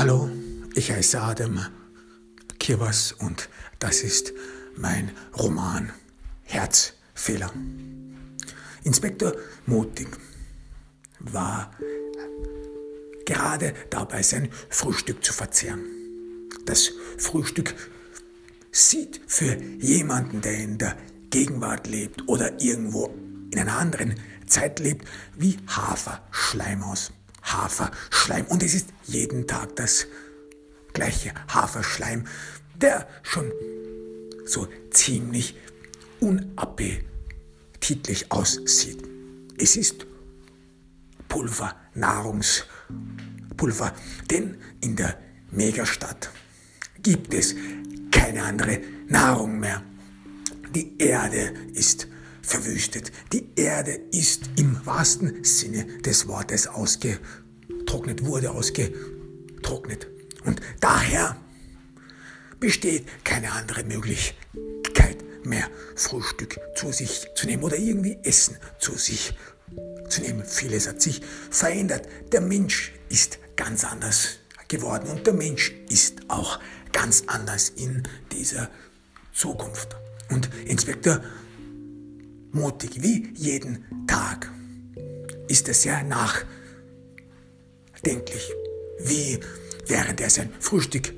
Hallo, ich heiße Adam Kirwas und das ist mein Roman Herzfehler. Inspektor Mutig war gerade dabei, sein Frühstück zu verzehren. Das Frühstück sieht für jemanden, der in der Gegenwart lebt oder irgendwo in einer anderen Zeit lebt, wie Haferschleim aus. Haferschleim. Und es ist jeden Tag das gleiche Haferschleim, der schon so ziemlich unappetitlich aussieht. Es ist Pulver, Nahrungspulver, denn in der Megastadt gibt es keine andere Nahrung mehr. Die Erde ist verwüstet. Die Erde ist im wahrsten Sinne des Wortes ausgetrocknet, wurde ausgetrocknet. Und daher besteht keine andere Möglichkeit mehr, Frühstück zu sich zu nehmen oder irgendwie Essen zu sich zu nehmen. Vieles hat sich verändert. Der Mensch ist ganz anders geworden und der Mensch ist auch ganz anders in dieser Zukunft. Und Inspektor mutig, wie jeden Tag, ist er sehr nachdenklich, wie während er sein Frühstück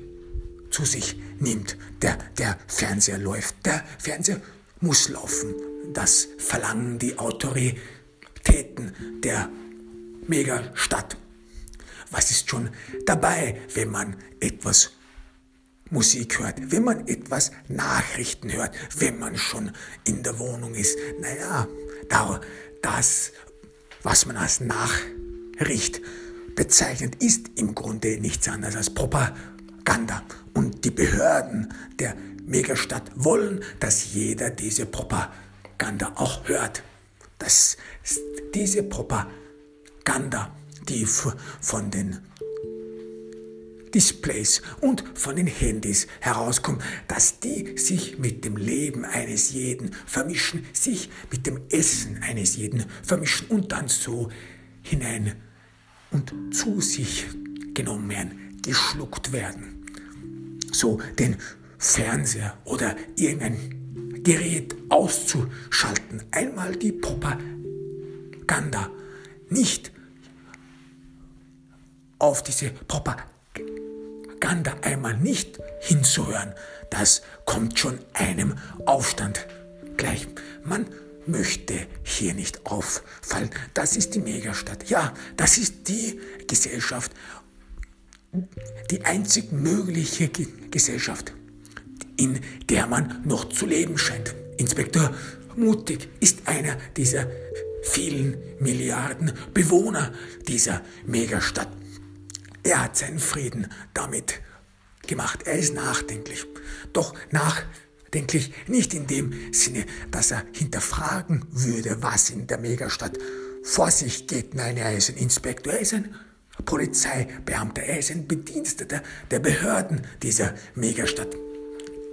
zu sich nimmt, der, der Fernseher läuft. Der Fernseher muss laufen. Das verlangen die Autoritäten der Megastadt. Was ist schon dabei, wenn man etwas Musik hört, wenn man etwas Nachrichten hört, wenn man schon in der Wohnung ist. Naja, das, was man als Nachricht bezeichnet, ist im Grunde nichts anderes als Propaganda. Und die Behörden der Megastadt wollen, dass jeder diese Propaganda auch hört. Dass diese Propaganda, die von den Displays und von den Handys herauskommt, dass die sich mit dem Leben eines jeden vermischen, sich mit dem Essen eines jeden vermischen und dann so hinein und zu sich genommen werden, geschluckt werden. So den Fernseher oder irgendein Gerät auszuschalten, einmal die Propaganda nicht auf diese Propaganda Propaganda einmal nicht hinzuhören, das kommt schon einem Aufstand gleich. Man möchte hier nicht auffallen. Das ist die Megastadt. Ja, das ist die Gesellschaft, die einzig mögliche Gesellschaft, in der man noch zu leben scheint. Inspektor Mutig ist einer dieser vielen Milliarden Bewohner dieser Megastadt. Er hat seinen Frieden damit gemacht. Er ist nachdenklich. Doch nachdenklich nicht in dem Sinne, dass er hinterfragen würde, was in der Megastadt vor sich geht. Nein, er ist ein Inspektor, er ist ein Polizeibeamter, er ist ein Bediensteter der Behörden dieser Megastadt.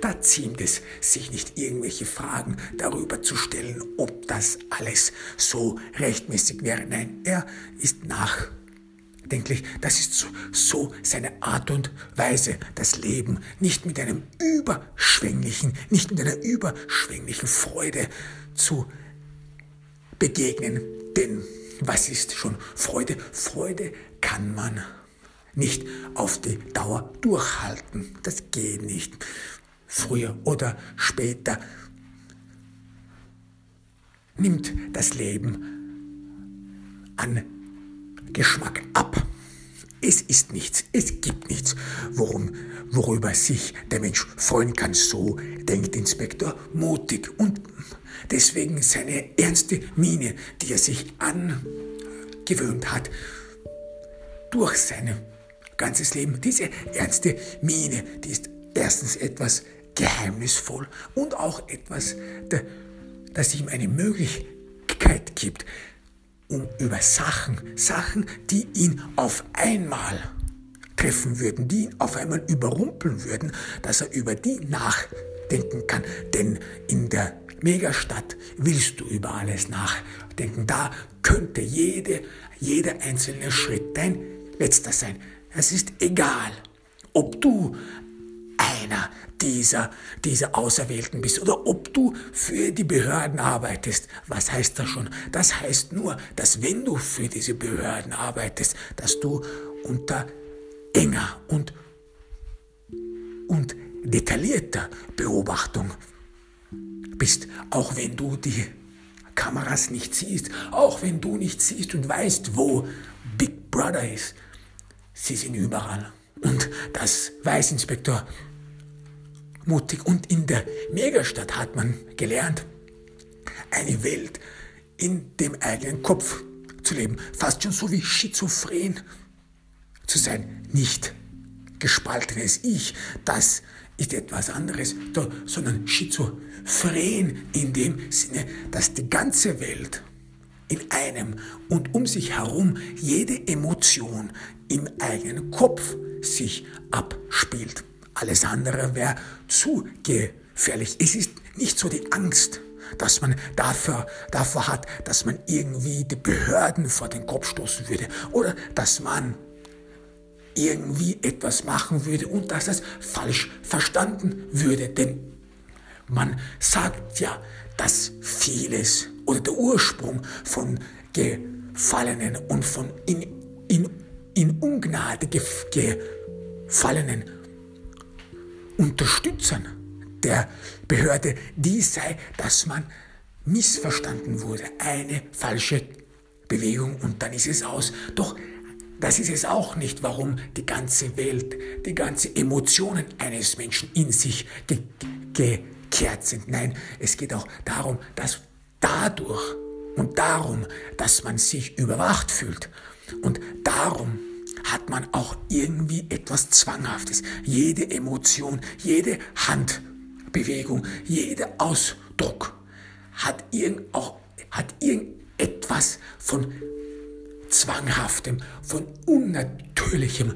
Da ziemt es sich nicht irgendwelche Fragen darüber zu stellen, ob das alles so rechtmäßig wäre. Nein, er ist nach nachdenklich. Das ist so, so seine Art und Weise, das Leben nicht mit einem überschwänglichen, nicht mit einer überschwänglichen Freude zu begegnen. Denn was ist schon Freude? Freude kann man nicht auf die Dauer durchhalten. Das geht nicht. Früher oder später nimmt das Leben an Geschmack ab. Es ist nichts, es gibt nichts, worum, worüber sich der Mensch freuen kann. So denkt Inspektor mutig und deswegen seine ernste Miene, die er sich angewöhnt hat, durch sein ganzes Leben. Diese ernste Miene, die ist erstens etwas geheimnisvoll und auch etwas, das ihm eine Möglichkeit gibt, über Sachen, Sachen, die ihn auf einmal treffen würden, die ihn auf einmal überrumpeln würden, dass er über die nachdenken kann. Denn in der Megastadt willst du über alles nachdenken. Da könnte jede, jeder einzelne Schritt dein letzter sein. Es ist egal, ob du einer dieser, dieser Auserwählten bist oder ob du für die Behörden arbeitest. Was heißt das schon? Das heißt nur, dass wenn du für diese Behörden arbeitest, dass du unter enger und, und detaillierter Beobachtung bist, auch wenn du die Kameras nicht siehst, auch wenn du nicht siehst und weißt, wo Big Brother ist. Sie sind überall. Und das weiß Inspektor mutig. Und in der Megastadt hat man gelernt, eine Welt in dem eigenen Kopf zu leben. Fast schon so wie schizophren zu sein. Nicht gespaltenes Ich, das ist etwas anderes, sondern schizophren in dem Sinne, dass die ganze Welt in einem und um sich herum jede Emotion im eigenen Kopf sich abspielt. Alles andere wäre zu gefährlich. Es ist nicht so die Angst, dass man dafür, dafür hat, dass man irgendwie die Behörden vor den Kopf stoßen würde oder dass man irgendwie etwas machen würde und dass es falsch verstanden würde. Denn man sagt ja, dass vieles oder der Ursprung von Gefallenen und von in, in, in Ungnade gefallenen Unterstützern der Behörde die sei, dass man missverstanden wurde. Eine falsche Bewegung und dann ist es aus. Doch das ist es auch nicht, warum die ganze Welt, die ganze Emotionen eines Menschen in sich ge gekehrt sind. Nein, es geht auch darum, dass dadurch und darum, dass man sich überwacht fühlt und darum hat man auch irgendwie etwas Zwanghaftes. Jede Emotion, jede Handbewegung, jeder Ausdruck hat irgend auch hat irgendetwas von Zwanghaftem, von Unnatürlichem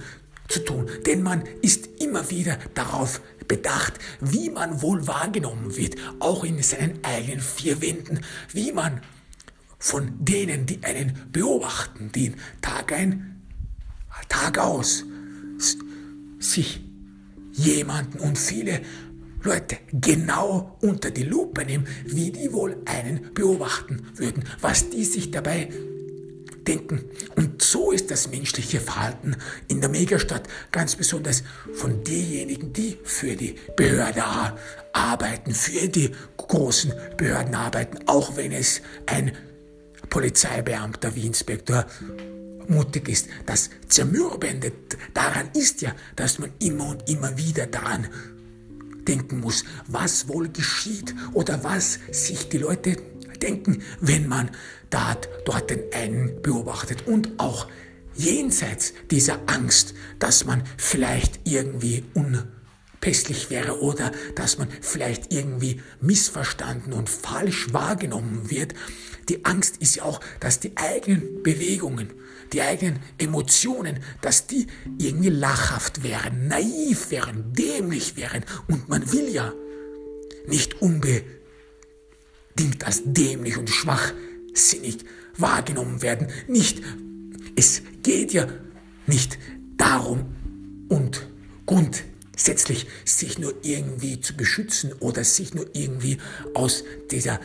zu tun. Denn man ist immer wieder darauf bedacht, wie man wohl wahrgenommen wird, auch in seinen eigenen vier Wänden, wie man von denen, die einen beobachten, den Tag ein, Tag aus, sich jemanden und viele Leute genau unter die Lupe nehmen, wie die wohl einen beobachten würden, was die sich dabei denken. Und so ist das menschliche Verhalten in der Megastadt ganz besonders von denjenigen, die für die Behörde arbeiten, für die großen Behörden arbeiten, auch wenn es ein Polizeibeamter wie Inspektor mutig ist. Das Zermürbende daran ist ja, dass man immer und immer wieder daran denken muss, was wohl geschieht oder was sich die Leute denken, wenn man dort, dort den einen beobachtet. Und auch jenseits dieser Angst, dass man vielleicht irgendwie unpässlich wäre oder dass man vielleicht irgendwie missverstanden und falsch wahrgenommen wird. Die Angst ist ja auch, dass die eigenen Bewegungen, die eigenen Emotionen, dass die irgendwie lachhaft wären, naiv wären, dämlich wären. Und man will ja nicht unbedingt als dämlich und schwachsinnig wahrgenommen werden. Nicht, es geht ja nicht darum und grundsätzlich sich nur irgendwie zu beschützen oder sich nur irgendwie aus dieser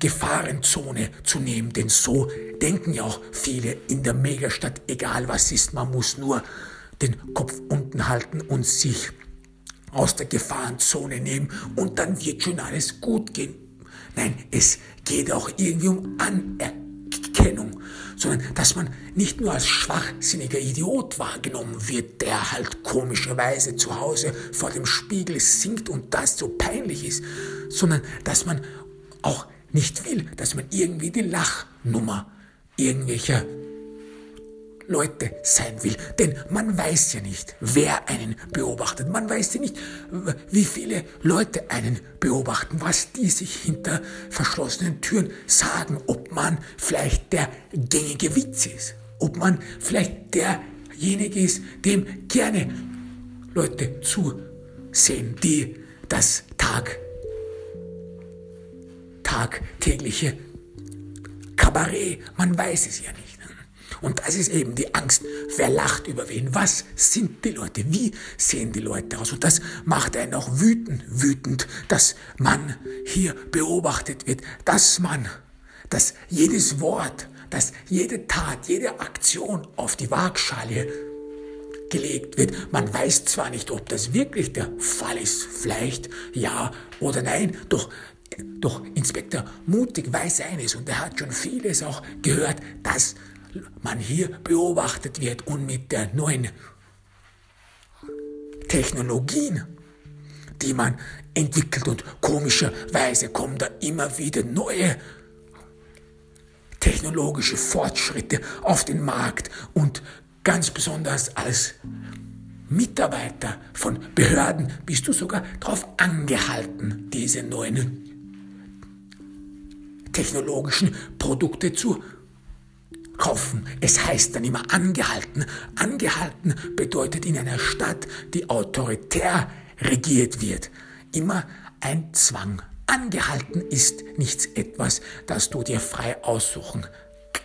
Gefahrenzone zu nehmen, denn so denken ja auch viele in der Megastadt, egal was ist, man muss nur den Kopf unten halten und sich aus der Gefahrenzone nehmen und dann wird schon alles gut gehen. Nein, es geht auch irgendwie um Anerkennung, sondern dass man nicht nur als schwachsinniger Idiot wahrgenommen wird, der halt komischerweise zu Hause vor dem Spiegel singt und das so peinlich ist, sondern dass man auch nicht will, dass man irgendwie die Lachnummer irgendwelcher Leute sein will. Denn man weiß ja nicht, wer einen beobachtet. Man weiß ja nicht, wie viele Leute einen beobachten, was die sich hinter verschlossenen Türen sagen, ob man vielleicht der gängige Witz ist, ob man vielleicht derjenige ist, dem gerne Leute zusehen, die das Tag tagtägliche Kabarett, man weiß es ja nicht. Und das ist eben die Angst. Wer lacht über wen? Was sind die Leute? Wie sehen die Leute aus? Und das macht einen auch wütend, wütend, dass man hier beobachtet wird, dass man, dass jedes Wort, dass jede Tat, jede Aktion auf die Waagschale gelegt wird. Man weiß zwar nicht, ob das wirklich der Fall ist, vielleicht ja oder nein, doch doch Inspektor Mutig weiß eines und er hat schon vieles auch gehört, dass man hier beobachtet wird und mit der neuen Technologien, die man entwickelt und komischerweise kommen da immer wieder neue technologische Fortschritte auf den Markt und ganz besonders als Mitarbeiter von Behörden bist du sogar darauf angehalten, diese neuen technologischen Produkte zu kaufen. Es heißt dann immer angehalten. Angehalten bedeutet in einer Stadt, die autoritär regiert wird, immer ein Zwang. Angehalten ist nichts etwas, das du dir frei aussuchen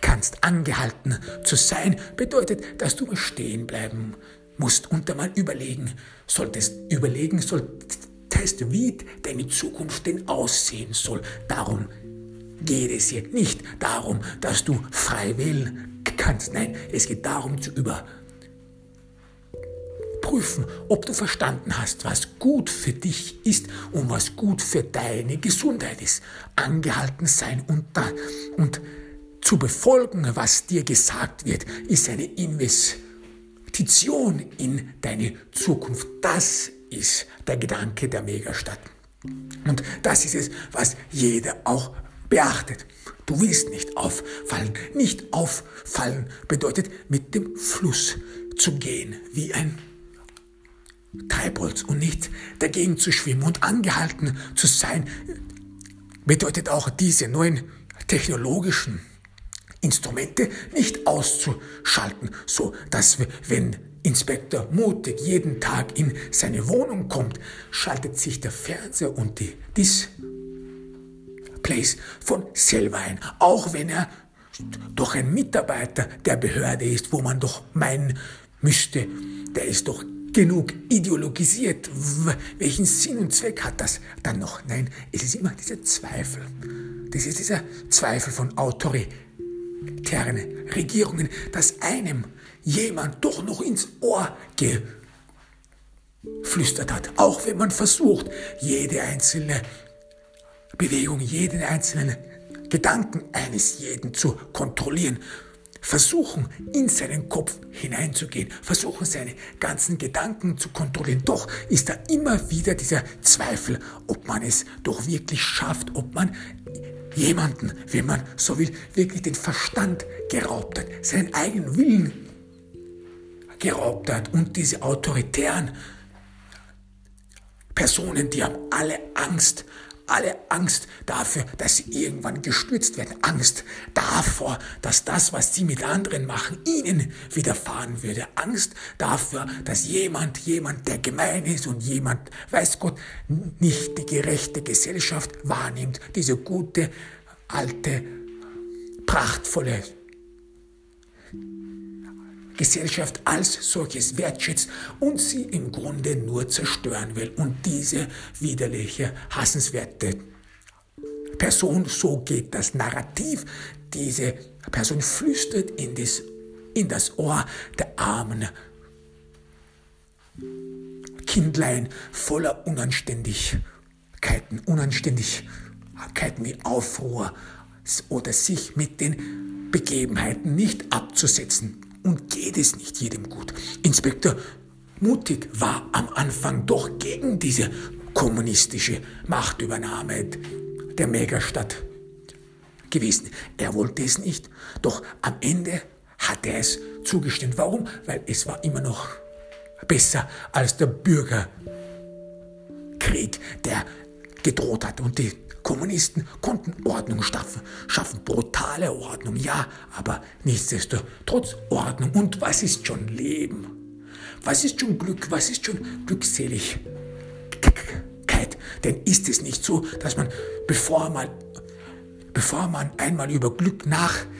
kannst. Angehalten zu sein bedeutet, dass du stehen bleiben musst und einmal überlegen solltest. Überlegen solltest, wie deine Zukunft denn aussehen soll. Darum geht es hier nicht darum, dass du frei wählen kannst. Nein, es geht darum zu überprüfen, ob du verstanden hast, was gut für dich ist und was gut für deine Gesundheit ist. Angehalten sein und, da, und zu befolgen, was dir gesagt wird, ist eine Investition in deine Zukunft. Das ist der Gedanke der Megastadt. Und das ist es, was jeder auch beachtet. Du willst nicht auffallen. Nicht auffallen bedeutet mit dem Fluss zu gehen, wie ein Treibholz und nicht dagegen zu schwimmen und angehalten zu sein, bedeutet auch diese neuen technologischen Instrumente nicht auszuschalten, so dass wenn Inspektor mutig jeden Tag in seine Wohnung kommt, schaltet sich der Fernseher und die Dis Place von selber ein, auch wenn er doch ein Mitarbeiter der Behörde ist, wo man doch meinen müsste, der ist doch genug ideologisiert. Welchen Sinn und Zweck hat das dann noch? Nein, es ist immer dieser Zweifel. Das ist dieser Zweifel von autoritären Regierungen, dass einem jemand doch noch ins Ohr geflüstert hat. Auch wenn man versucht, jede einzelne Bewegung, jeden einzelnen Gedanken eines jeden zu kontrollieren, versuchen in seinen Kopf hineinzugehen, versuchen seine ganzen Gedanken zu kontrollieren. Doch ist da immer wieder dieser Zweifel, ob man es doch wirklich schafft, ob man jemanden, wenn man so will, wirklich den Verstand geraubt hat, seinen eigenen Willen geraubt hat und diese autoritären Personen, die haben alle Angst alle Angst dafür, dass sie irgendwann gestürzt werden. Angst davor, dass das, was sie mit anderen machen, ihnen widerfahren würde. Angst dafür, dass jemand, jemand, der gemein ist und jemand, weiß Gott, nicht die gerechte Gesellschaft wahrnimmt. Diese gute, alte, prachtvolle Gesellschaft als solches wertschätzt und sie im Grunde nur zerstören will. Und diese widerliche, hassenswerte Person, so geht das Narrativ, diese Person flüstert in das, in das Ohr der armen Kindlein voller Unanständigkeiten, Unanständigkeiten wie Aufruhr oder sich mit den Begebenheiten nicht abzusetzen, und geht es nicht jedem gut. Inspektor Mutig war am Anfang doch gegen diese kommunistische Machtübernahme der Megastadt gewesen. Er wollte es nicht. Doch am Ende hat er es zugestimmt. Warum? Weil es war immer noch besser als der Bürgerkrieg, der gedroht hat. Und die Kommunisten konnten Ordnung schaffen, schaffen brutale Ordnung, ja, aber nichtsdestotrotz Ordnung. Und was ist schon Leben? Was ist schon Glück? Was ist schon Glückseligkeit? Denn ist es nicht so, dass man, bevor man, bevor man einmal über Glück nachdenkt,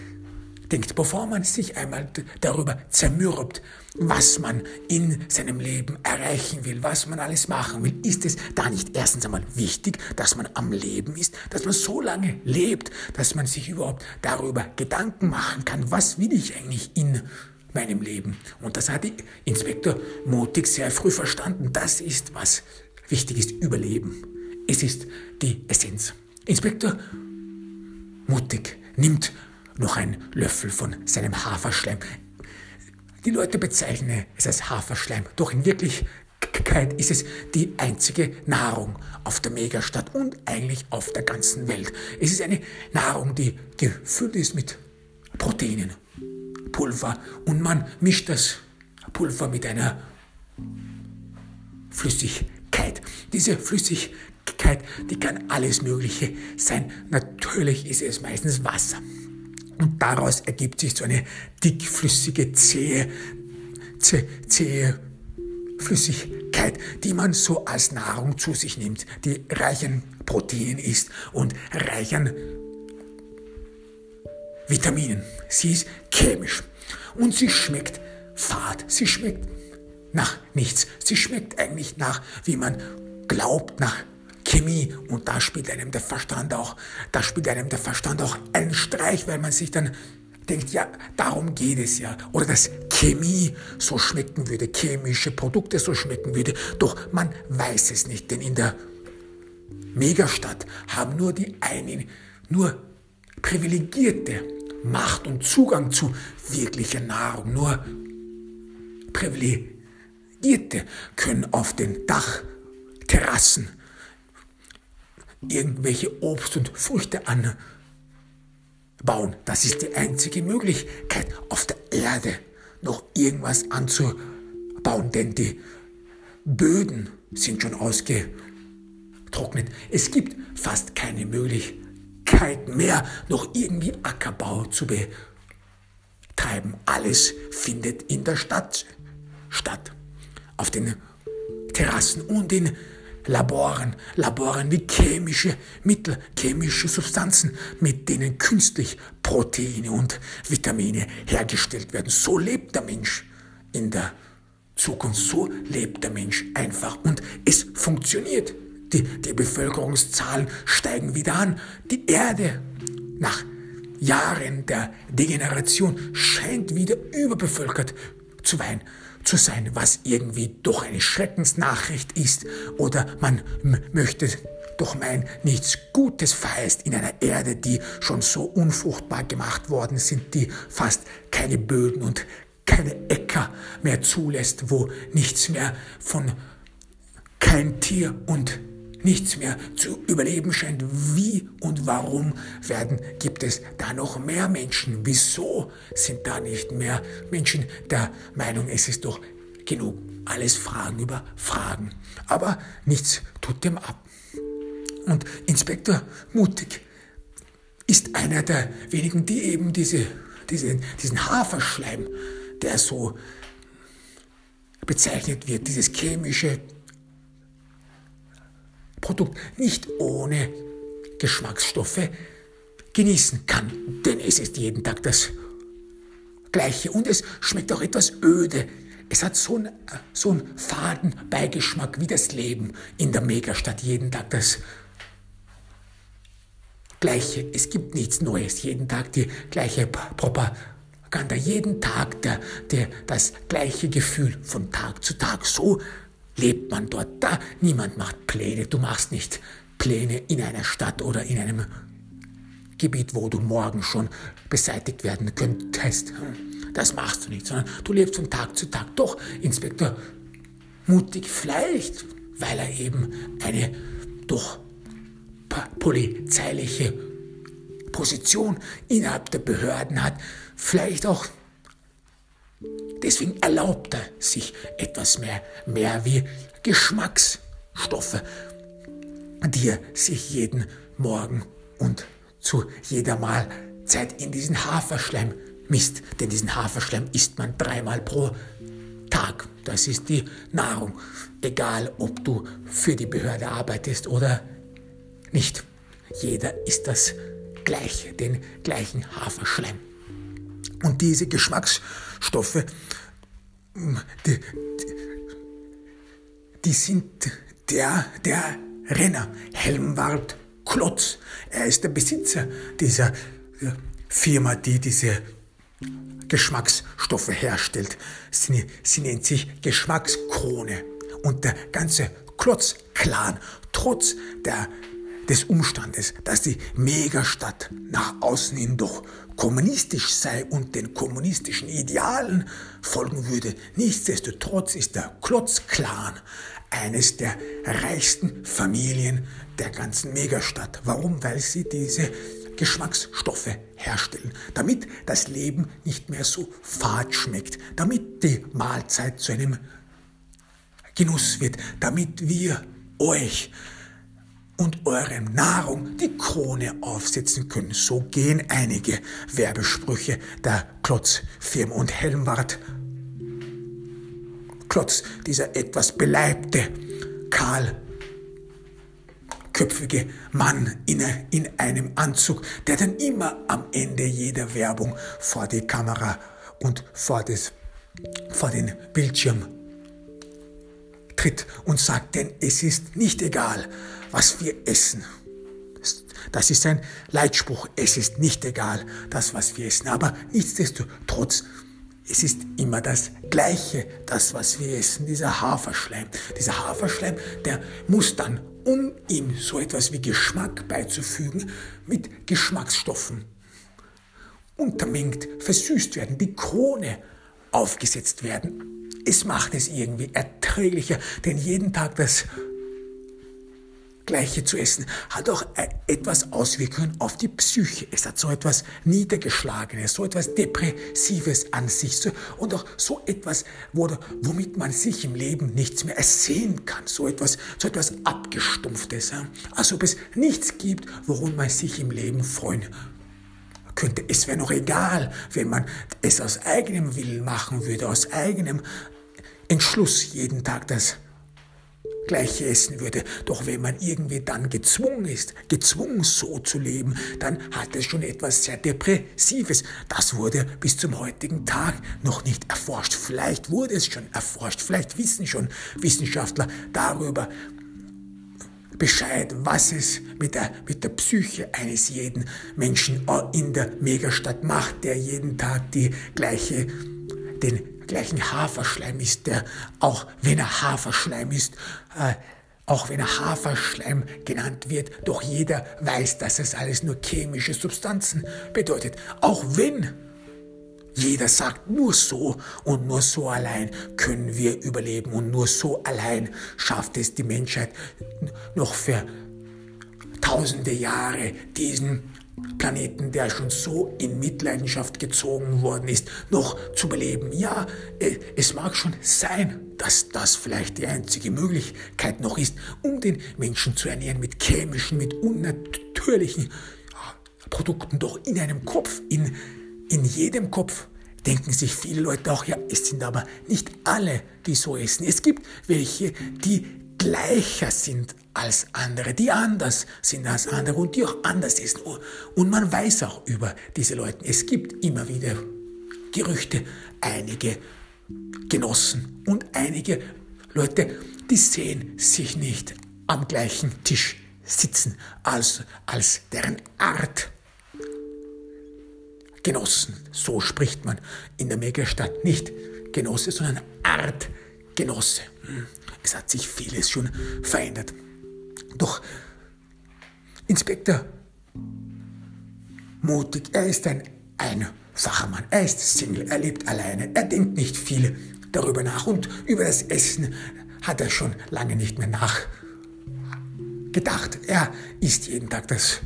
nachdenkt, bevor man sich einmal darüber zermürbt, was man in seinem Leben erreichen will, was man alles machen will, ist es da nicht erstens einmal wichtig, dass man am Leben ist, dass man so lange lebt, dass man sich überhaupt darüber Gedanken machen kann, was will ich eigentlich in meinem Leben. Und das hat Inspektor Mutig sehr früh verstanden. Das ist, was wichtig ist, Überleben. Es ist die Essenz. Inspektor Mutig nimmt noch einen Löffel von seinem Haferschleim. Die Leute bezeichnen es als Haferschleim, doch in Wirklichkeit ist es die einzige Nahrung auf der Megastadt und eigentlich auf der ganzen Welt. Es ist eine Nahrung, die gefüllt ist mit Proteinen, Pulver und man mischt das Pulver mit einer Flüssigkeit. Diese Flüssigkeit, die kann alles Mögliche sein. Natürlich ist es meistens Wasser. Und daraus ergibt sich so eine dickflüssige, zähe, zähe Flüssigkeit, die man so als Nahrung zu sich nimmt, die reich an Protein ist und reich an Vitaminen. Sie ist chemisch und sie schmeckt fad. Sie schmeckt nach nichts. Sie schmeckt eigentlich nach, wie man glaubt, nach Chemie. Und da spielt einem der Verstand auch, da spielt einem der Verstand auch einen Streich, weil man sich dann denkt, ja, darum geht es ja. Oder dass Chemie so schmecken würde, chemische Produkte so schmecken würde. Doch man weiß es nicht, denn in der Megastadt haben nur die einen, nur Privilegierte Macht und Zugang zu wirklicher Nahrung. Nur Privilegierte können auf den Dachterrassen irgendwelche Obst und Früchte anbauen. Das ist die einzige Möglichkeit, auf der Erde noch irgendwas anzubauen, denn die Böden sind schon ausgetrocknet. Es gibt fast keine Möglichkeit mehr, noch irgendwie Ackerbau zu betreiben. Alles findet in der Stadt statt. Auf den Terrassen und in Laboren, Laboren wie chemische Mittel, chemische Substanzen, mit denen künstlich Proteine und Vitamine hergestellt werden. So lebt der Mensch in der Zukunft. So lebt der Mensch einfach und es funktioniert. Die, die Bevölkerungszahlen steigen wieder an. Die Erde nach Jahren der Degeneration scheint wieder überbevölkert zu sein, zu sein, was irgendwie doch eine Schreckensnachricht ist. Oder man möchte doch meinen, nichts Gutes verheißt in einer Erde, die schon so unfruchtbar gemacht worden sind, die fast keine Böden und keine Äcker mehr zulässt, wo nichts mehr von kein Tier und nichts mehr zu überleben scheint. Wie und warum werden, gibt es da noch mehr Menschen? Wieso sind da nicht mehr Menschen der Meinung, es ist doch genug? Alles Fragen über Fragen. Aber nichts tut dem ab. Und Inspektor Mutig ist einer der wenigen, die eben diese, diese, diesen Haferschleim, der so bezeichnet wird, dieses chemische Produkt nicht ohne Geschmacksstoffe genießen kann. Denn es ist jeden Tag das Gleiche und es schmeckt auch etwas öde. Es hat so einen, so einen faden Beigeschmack wie das Leben in der Megastadt. Jeden Tag das Gleiche. Es gibt nichts Neues. Jeden Tag die gleiche Propaganda. Jeden Tag der, der, das gleiche Gefühl von Tag zu Tag. So lebt man dort. Da niemand macht Pläne. Du machst nicht Pläne in einer Stadt oder in einem Gebiet, wo du morgen schon beseitigt werden könntest. Das machst du nicht, sondern du lebst von Tag zu Tag. Doch, Inspektor, mutig vielleicht, weil er eben eine doch polizeiliche Position innerhalb der Behörden hat, vielleicht auch Deswegen erlaubt er sich etwas mehr, mehr wie Geschmacksstoffe, die er sich jeden Morgen und zu jeder Mahlzeit in diesen Haferschleim misst. Denn diesen Haferschleim isst man dreimal pro Tag. Das ist die Nahrung. Egal, ob du für die Behörde arbeitest oder nicht. Jeder isst das Gleiche, den gleichen Haferschleim. Und diese Geschmacksstoffe, die, die sind der, der Renner, Helmwald Klotz. Er ist der Besitzer dieser Firma, die diese Geschmacksstoffe herstellt. Sie, sie nennt sich Geschmackskrone. Und der ganze Klotz-Clan, trotz der, des Umstandes, dass die Megastadt nach außen hin doch kommunistisch sei und den kommunistischen Idealen folgen würde, nichtsdestotrotz ist der Klotz-Clan eines der reichsten Familien der ganzen Megastadt. Warum? Weil sie diese Geschmacksstoffe herstellen, damit das Leben nicht mehr so fad schmeckt, damit die Mahlzeit zu einem Genuss wird, damit wir euch und eurem Nahrung die Krone aufsetzen können. So gehen einige Werbesprüche der Klotzfirma und Helmwart Klotz, dieser etwas beleibte, kahl köpfige Mann in, in einem Anzug, der dann immer am Ende jeder Werbung vor die Kamera und vor, das, vor den Bildschirm tritt und sagt, denn es ist nicht egal, was wir essen. Das ist ein Leitspruch. Es ist nicht egal, das, was wir essen. Aber nichtsdestotrotz es ist immer das Gleiche, das, was wir essen, dieser Haferschleim. Dieser Haferschleim, der muss dann, um ihm so etwas wie Geschmack beizufügen, mit Geschmacksstoffen untermengt, versüßt werden, die Krone aufgesetzt werden. Es macht es irgendwie erträglicher, denn jeden Tag das Gleiche zu essen, hat auch äh, etwas Auswirkungen auf die Psyche. Es hat so etwas Niedergeschlagenes, so etwas Depressives an sich und auch so etwas, womit man sich im Leben nichts mehr ersehen kann, so etwas, so etwas Abgestumpftes. Als ob es nichts gibt, worum man sich im Leben freuen könnte. Es wäre noch egal, wenn man es aus eigenem Willen machen würde, aus eigenem Entschluss jeden Tag das Gleiche essen würde. Doch wenn man irgendwie dann gezwungen ist, gezwungen so zu leben, dann hat es schon etwas sehr Depressives. Das wurde bis zum heutigen Tag noch nicht erforscht. Vielleicht wurde es schon erforscht. Vielleicht wissen schon Wissenschaftler darüber, Bescheid, was es mit der, mit der Psyche eines jeden Menschen in der Megastadt macht, der jeden Tag die gleiche, den gleichen Haferschleim ist, der, auch wenn er Haferschleim ist, äh, auch wenn er Haferschleim genannt wird, doch jeder weiß, dass es alles nur chemische Substanzen bedeutet. Auch wenn jeder sagt, nur so und nur so allein können wir überleben und nur so allein schafft es die Menschheit noch für tausende Jahre diesen Planeten, der schon so in Mitleidenschaft gezogen worden ist, noch zu beleben. Ja, äh, es mag schon sein, dass das vielleicht die einzige Möglichkeit noch ist, um den Menschen zu ernähren mit chemischen, mit unnatürlichen Produkten. Doch in einem Kopf, in, in jedem Kopf denken sich viele Leute auch, ja, es sind aber nicht alle, die so essen. Es gibt welche, die gleicher sind als andere, die anders sind als andere und die auch anders essen. Und man weiß auch über diese Leute. Es gibt immer wieder Gerüchte, einige Genossen und einige Leute, die sehen sich nicht am gleichen Tisch sitzen als, als deren Art Genossen. So spricht man in der Megastadt nicht Genosse, sondern Artgenosse. Hm. Es hat sich vieles schon verändert. Doch Inspektor mutig, er ist ein einfacher Mann, er ist Single, er lebt alleine, er denkt nicht viel darüber nach und über das Essen hat er schon lange nicht mehr nachgedacht. Er isst jeden Tag das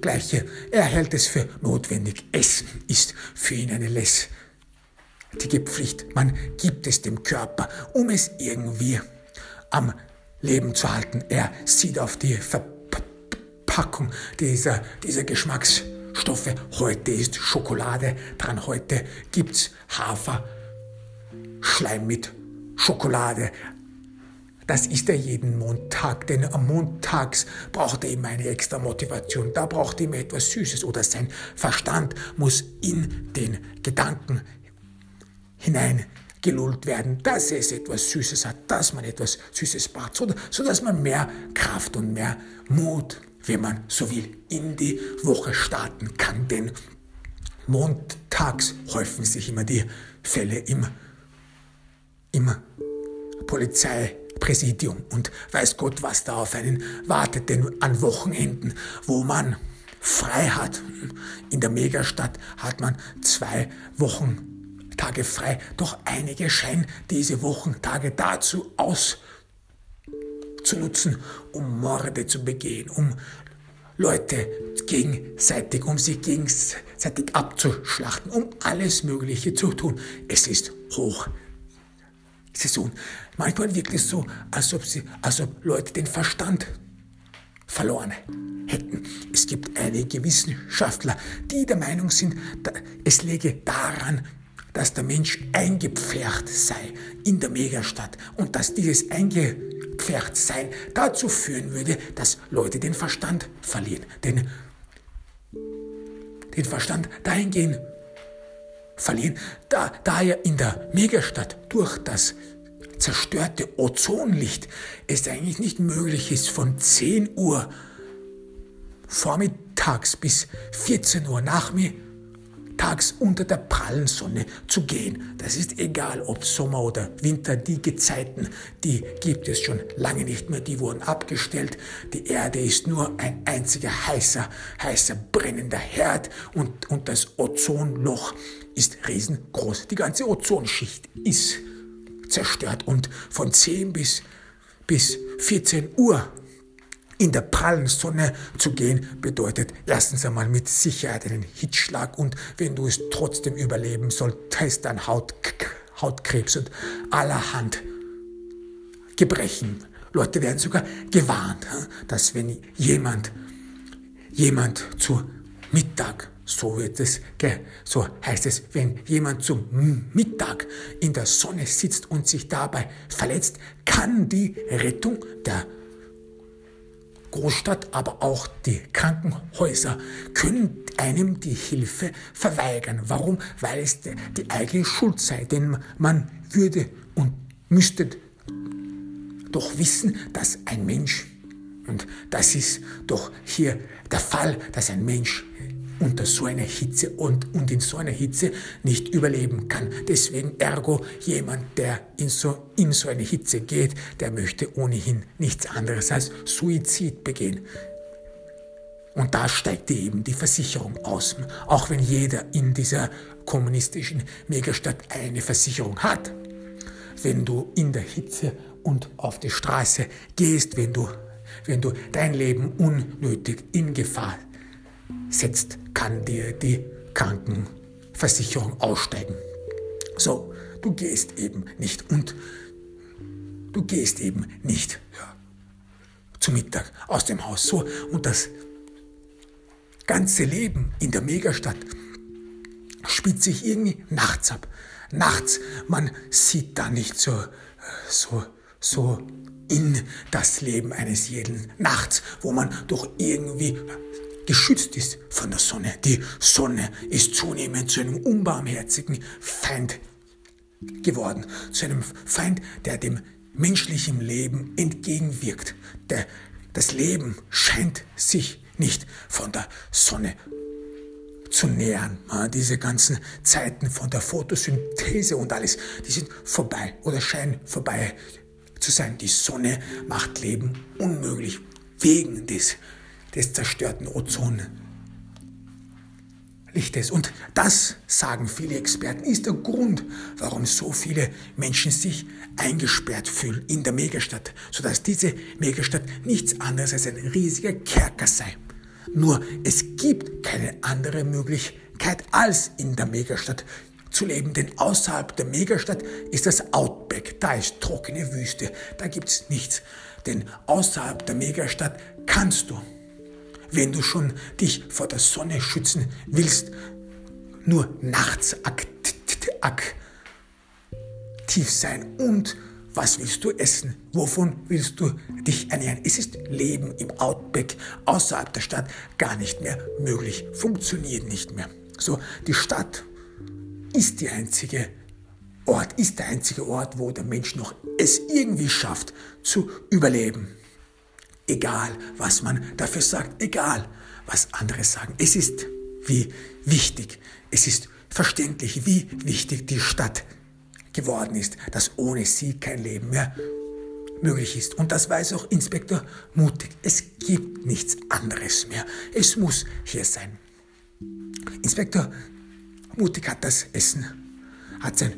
Gleiche. Er hält es für notwendig. Essen ist für ihn eine lästige Pflicht. Man gibt es dem Körper, um es irgendwie am Leben zu halten. Er sieht auf die Verpackung dieser, dieser Geschmacksstoffe. Heute ist Schokolade dran, heute gibt's Hafer, Schleim mit Schokolade Das ist er jeden Montag, denn am Montags braucht er immer eine extra Motivation. Da braucht er immer etwas Süßes oder sein Verstand muss in den Gedanken hinein gelullt werden, dass es etwas Süßes hat, dass man etwas Süßes so, sodass man mehr Kraft und mehr Mut, wenn man so will, in die Woche starten kann. Denn montags häufen sich immer die Fälle im, im Polizeipräsidium und weiß Gott, was da auf einen wartet, denn an Wochenenden, wo man frei hat. In der Megastadt hat man zwei Wochen Tage frei, doch einige scheinen diese Wochentage dazu auszunutzen, um Morde zu begehen, um Leute gegenseitig, um sie gegenseitig abzuschlachten, um alles Mögliche zu tun. Es ist hoch. Saison. Manchmal wirkt es so, als ob, sie, als ob Leute den Verstand verloren hätten. Es gibt einige Wissenschaftler, die der Meinung sind, es läge daran, dass der Mensch eingepfercht sei in der Megastadt und dass dieses Eingepferchtsein dazu führen würde, dass Leute den Verstand verlieren. Den, den Verstand dahingehend verlieren, da, da er in der Megastadt durch das zerstörte Ozonlicht es eigentlich nicht möglich ist, von 10 Uhr vormittags bis 14 Uhr nachmittags tags unter der prallen Sonne zu gehen. Das ist egal, ob Sommer oder Winter, die Gezeiten, die gibt es schon lange nicht mehr, die wurden abgestellt. Die Erde ist nur ein einziger heißer, heißer, brennender Herd und, und das Ozonloch ist riesengroß. Die ganze Ozonschicht ist zerstört und von 10 bis, bis 14 Uhr in der prallen Sonne zu gehen bedeutet erstens einmal mit Sicherheit einen Hitzschlag und wenn du es trotzdem überleben solltest, dann Haut, Hautkrebs und allerhand Gebrechen. Leute werden sogar gewarnt, dass wenn jemand, jemand zu Mittag, so wird es, so heißt es, wenn jemand zum Mittag in der Sonne sitzt und sich dabei verletzt, kann die Rettung der Großstadt, aber auch die Krankenhäuser können einem die Hilfe verweigern. Warum? Weil es die eigene Schuld sei. Denn man würde und müsste doch wissen, dass ein Mensch, und das ist doch hier der Fall, dass ein Mensch unter so einer Hitze und, und in so einer Hitze nicht überleben kann. Deswegen ergo jemand, der in so, in so eine Hitze geht, der möchte ohnehin nichts anderes als Suizid begehen. Und da steigt eben die Versicherung aus. Auch wenn jeder in dieser kommunistischen Megastadt eine Versicherung hat. Wenn du in der Hitze und auf die Straße gehst, wenn du, wenn du dein Leben unnötig in Gefahr setzt, kann dir die Krankenversicherung aussteigen. So, du gehst eben nicht und du gehst eben nicht ja, zu Mittag aus dem Haus. So, und das ganze Leben in der Megastadt spielt sich irgendwie nachts ab. Nachts, man sieht da nicht so, so, so in das Leben eines jeden nachts, wo man doch irgendwie geschützt ist von der Sonne. Die Sonne ist zunehmend zu einem unbarmherzigen Feind geworden, zu einem Feind, der dem menschlichen Leben entgegenwirkt. Der, das Leben scheint sich nicht von der Sonne zu nähern. Diese ganzen Zeiten von der Photosynthese und alles, die sind vorbei oder scheinen vorbei zu sein. Die Sonne macht Leben unmöglich wegen des des zerstörten Ozonlichtes. Und das, sagen viele Experten, ist der Grund, warum so viele Menschen sich eingesperrt fühlen in der Megastadt, sodass diese Megastadt nichts anderes als ein riesiger Kerker sei. Nur es gibt keine andere Möglichkeit, als in der Megastadt zu leben, denn außerhalb der Megastadt ist das Outback, da ist trockene Wüste, da gibt es nichts. Denn außerhalb der Megastadt kannst du wenn du schon dich vor der Sonne schützen willst, nur nachts aktiv sein und was willst du essen? Wovon willst du dich ernähren? Es ist Leben im Outback außerhalb der Stadt gar nicht mehr möglich, funktioniert nicht mehr. So, die Stadt ist die einzige Ort, ist der einzige Ort, wo der Mensch noch es irgendwie schafft zu überleben. Egal, was man dafür sagt, egal, was andere sagen. Es ist wie wichtig, es ist verständlich, wie wichtig die Stadt geworden ist, dass ohne sie kein Leben mehr möglich ist. Und das weiß auch Inspektor Mutig. Es gibt nichts anderes mehr. Es muss hier sein. Inspektor Mutig hat das Essen, hat sein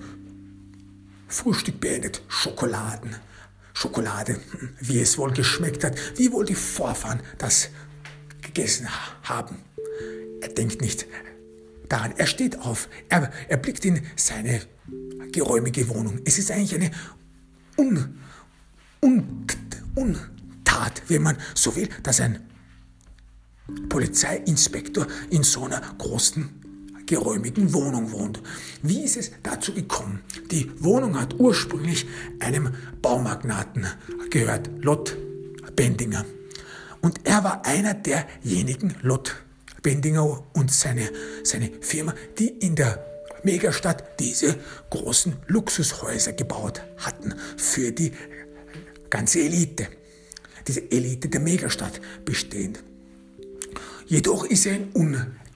Frühstück beendet. Schokoladen. Schokolade, wie es wohl geschmeckt hat, wie wohl die Vorfahren das gegessen haben. Er denkt nicht daran. Er steht auf. Er, er blickt in seine geräumige Wohnung. Es ist eigentlich eine Un, Un, Untat, wenn man so will, dass ein Polizeiinspektor in so einer großen geräumigen Wohnung wohnt. Wie ist es dazu gekommen? Die Wohnung hat ursprünglich einem Baumagnaten gehört, Lott Bendinger. Und er war einer derjenigen, Lott Bendinger und seine, seine Firma, die in der Megastadt diese großen Luxushäuser gebaut hatten für die ganze Elite. Diese Elite der Megastadt bestehend. Jedoch ist er in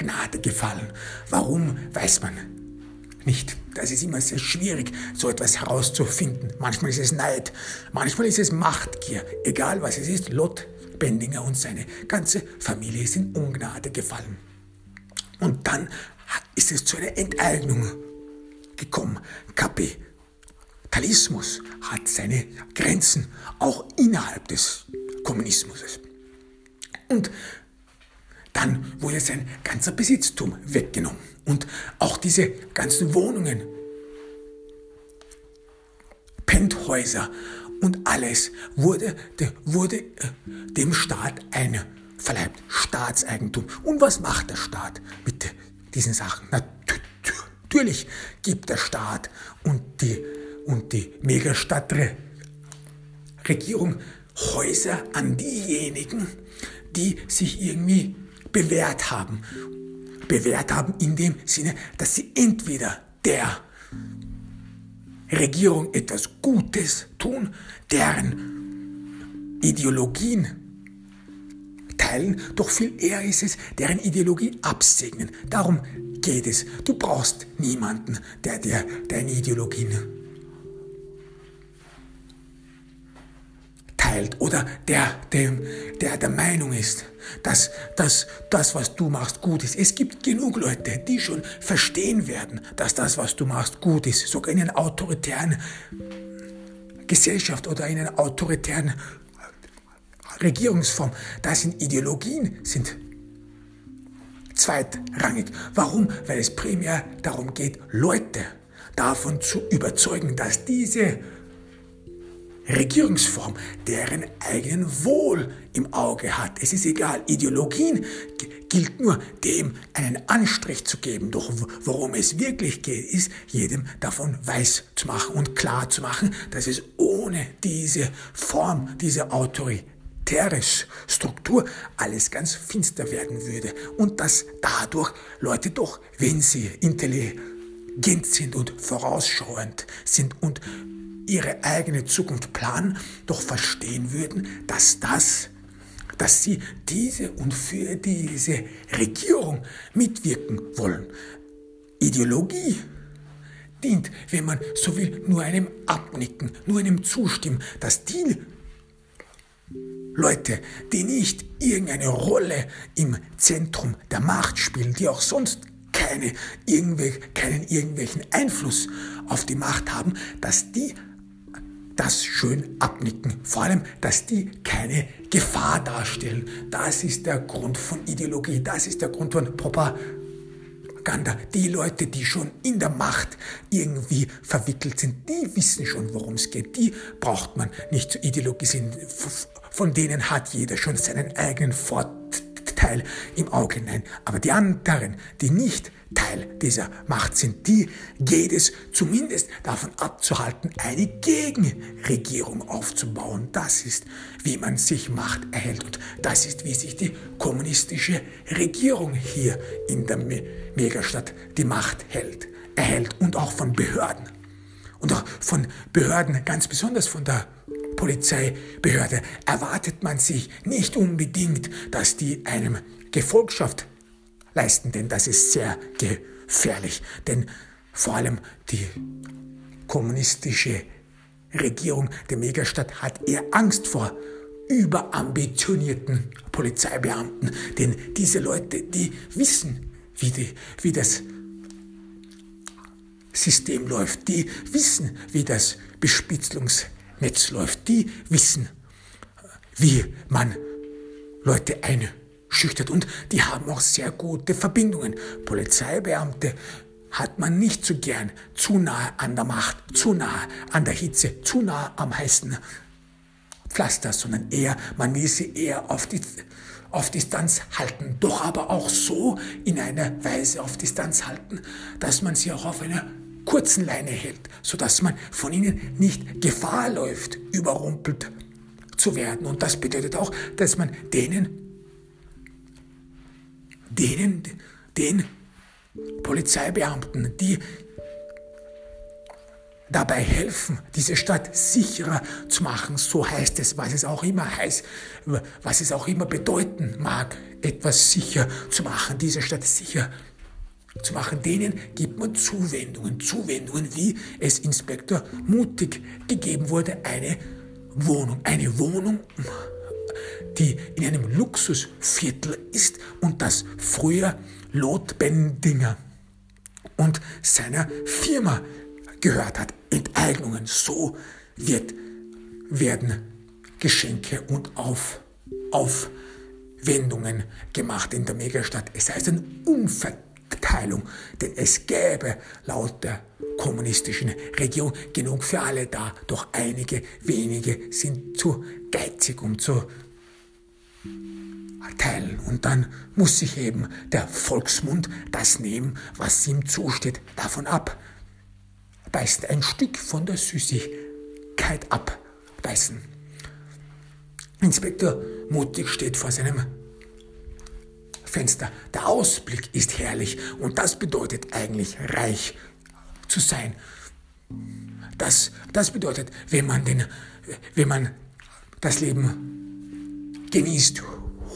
Ungnade gefallen. Warum, weiß man nicht. Das ist immer sehr schwierig, so etwas herauszufinden. Manchmal ist es Neid, manchmal ist es Machtgier. Egal was es ist, Lot Bendinger und seine ganze Familie ist in Ungnade gefallen. Und dann ist es zu einer Enteignung gekommen. Kapitalismus hat seine Grenzen auch innerhalb des Kommunismus. Und dann wurde sein ganzer Besitztum weggenommen und auch diese ganzen Wohnungen, Penthäuser und alles wurde, wurde äh, dem Staat einverleibt. Staatseigentum. Und was macht der Staat mit diesen Sachen? Natürlich gibt der Staat und die, und die Megastadtregierung Häuser an diejenigen, die sich irgendwie bewährt haben. Bewährt haben in dem Sinne, dass sie entweder der Regierung etwas Gutes tun, deren Ideologien teilen, doch viel eher ist es, deren Ideologie absegnen. Darum geht es. Du brauchst niemanden, der dir deine Ideologien teilt oder der, dem, der der Meinung ist, dass, dass das, was du machst, gut ist. Es gibt genug Leute, die schon verstehen werden, dass das, was du machst, gut ist. Sogar in einer autoritären Gesellschaft oder in einer autoritären Regierungsform. Das sind Ideologien, sind zweitrangig. Warum? Weil es primär darum geht, Leute davon zu überzeugen, dass diese Regierungsform deren eigenen Wohl im Auge hat. Es ist egal, Ideologien gilt nur dem einen Anstrich zu geben. Doch worum es wirklich geht, ist jedem davon weiß zu machen und klar zu machen, dass es ohne diese Form, diese autoritäre Struktur alles ganz finster werden würde und dass dadurch Leute doch, wenn sie intelligent sind und vorausschauend sind und ihre eigene Zukunft planen, doch verstehen würden, dass das, dass sie diese und für diese Regierung mitwirken wollen. Ideologie dient, wenn man so will, nur einem Abnicken, nur einem Zustimmen, dass die Leute, die nicht irgendeine Rolle im Zentrum der Macht spielen, die auch sonst keine, irgendwelche, keinen irgendwelchen Einfluss auf die Macht haben, dass die das schön abnicken. Vor allem, dass die keine Gefahr darstellen. Das ist der Grund von Ideologie, das ist der Grund von Propaganda. Die Leute, die schon in der Macht irgendwie verwickelt sind, die wissen schon, worum es geht. Die braucht man nicht zu ideologisieren. Von denen hat jeder schon seinen eigenen Vorteil im Auge. Nein, aber die anderen, die nicht Teil dieser Macht sind. Die geht es zumindest davon abzuhalten, eine Gegenregierung aufzubauen. Das ist, wie man sich Macht erhält. Und das ist, wie sich die kommunistische Regierung hier in der Megastadt die Macht hält, erhält. Und auch von Behörden. Und auch von Behörden, ganz besonders von der Polizeibehörde, erwartet man sich nicht unbedingt, dass die einem Gefolgschaft leisten, denn das ist sehr gefährlich. Denn vor allem die kommunistische Regierung der Megastadt hat eher Angst vor überambitionierten Polizeibeamten, denn diese Leute, die wissen, wie, die, wie das System läuft, die wissen, wie das Bespitzelungsnetz läuft, die wissen, wie man Leute einstellt schüchtert und die haben auch sehr gute Verbindungen. Polizeibeamte hat man nicht so gern zu nahe an der Macht, zu nahe an der Hitze, zu nahe am heißen Pflaster, sondern eher, man will sie eher auf, die, auf Distanz halten, doch aber auch so in einer Weise auf Distanz halten, dass man sie auch auf einer kurzen Leine hält, sodass man von ihnen nicht Gefahr läuft, überrumpelt zu werden. Und das bedeutet auch, dass man denen denen, den Polizeibeamten, die dabei helfen, diese Stadt sicherer zu machen, so heißt es, was es auch immer heißt, was es auch immer bedeuten mag, etwas sicher zu machen, diese Stadt sicher zu machen, denen gibt man Zuwendungen, Zuwendungen, wie es Inspektor Mutig gegeben wurde, eine Wohnung, eine Wohnung, die in einem Luxusviertel ist und das früher Lot Bendinger und seiner Firma gehört hat. Enteignungen, so wird, werden Geschenke und Auf, Aufwendungen gemacht in der Megastadt. Es heißt eine Umverteilung, denn es gäbe laut der kommunistischen Regierung genug für alle da, doch einige wenige sind zu geizig, um zu teilen. Und dann muss sich eben der Volksmund das nehmen, was ihm zusteht, davon ab. Beißen ein Stück von der Süßigkeit abbeißen. Inspektor Mutig steht vor seinem Fenster. Der Ausblick ist herrlich und das bedeutet eigentlich reich zu sein. Das, das bedeutet, wenn man, den, wenn man das Leben genießt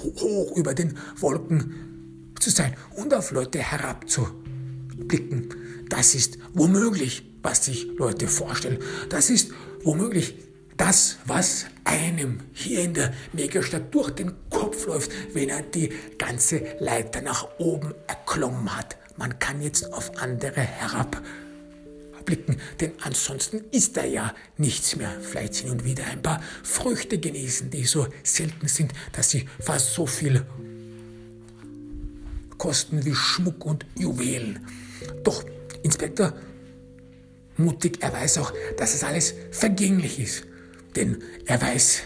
hoch über den Wolken zu sein und auf Leute herabzublicken. Das ist womöglich, was sich Leute vorstellen. Das ist womöglich das, was einem hier in der Megastadt durch den Kopf läuft, wenn er die ganze Leiter nach oben erklommen hat. Man kann jetzt auf andere herab blicken, denn ansonsten ist da ja nichts mehr. Vielleicht hin und wieder ein paar Früchte genießen, die so selten sind, dass sie fast so viel kosten wie Schmuck und Juwelen. Doch Inspektor Mutig, er weiß auch, dass es alles vergänglich ist, denn er weiß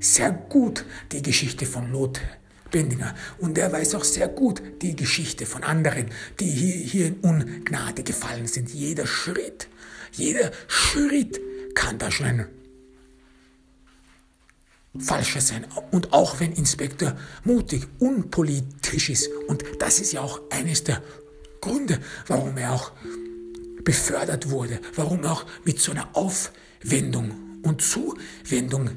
sehr gut die Geschichte von Lot Bendinger. Und er weiß auch sehr gut die Geschichte von anderen, die hier, hier in Ungnade gefallen sind. Jeder Schritt, jeder Schritt kann da schon ein falscher sein. Und auch wenn Inspektor mutig, unpolitisch ist, und das ist ja auch eines der Gründe, warum er auch befördert wurde, warum er auch mit so einer Aufwendung und Zuwendung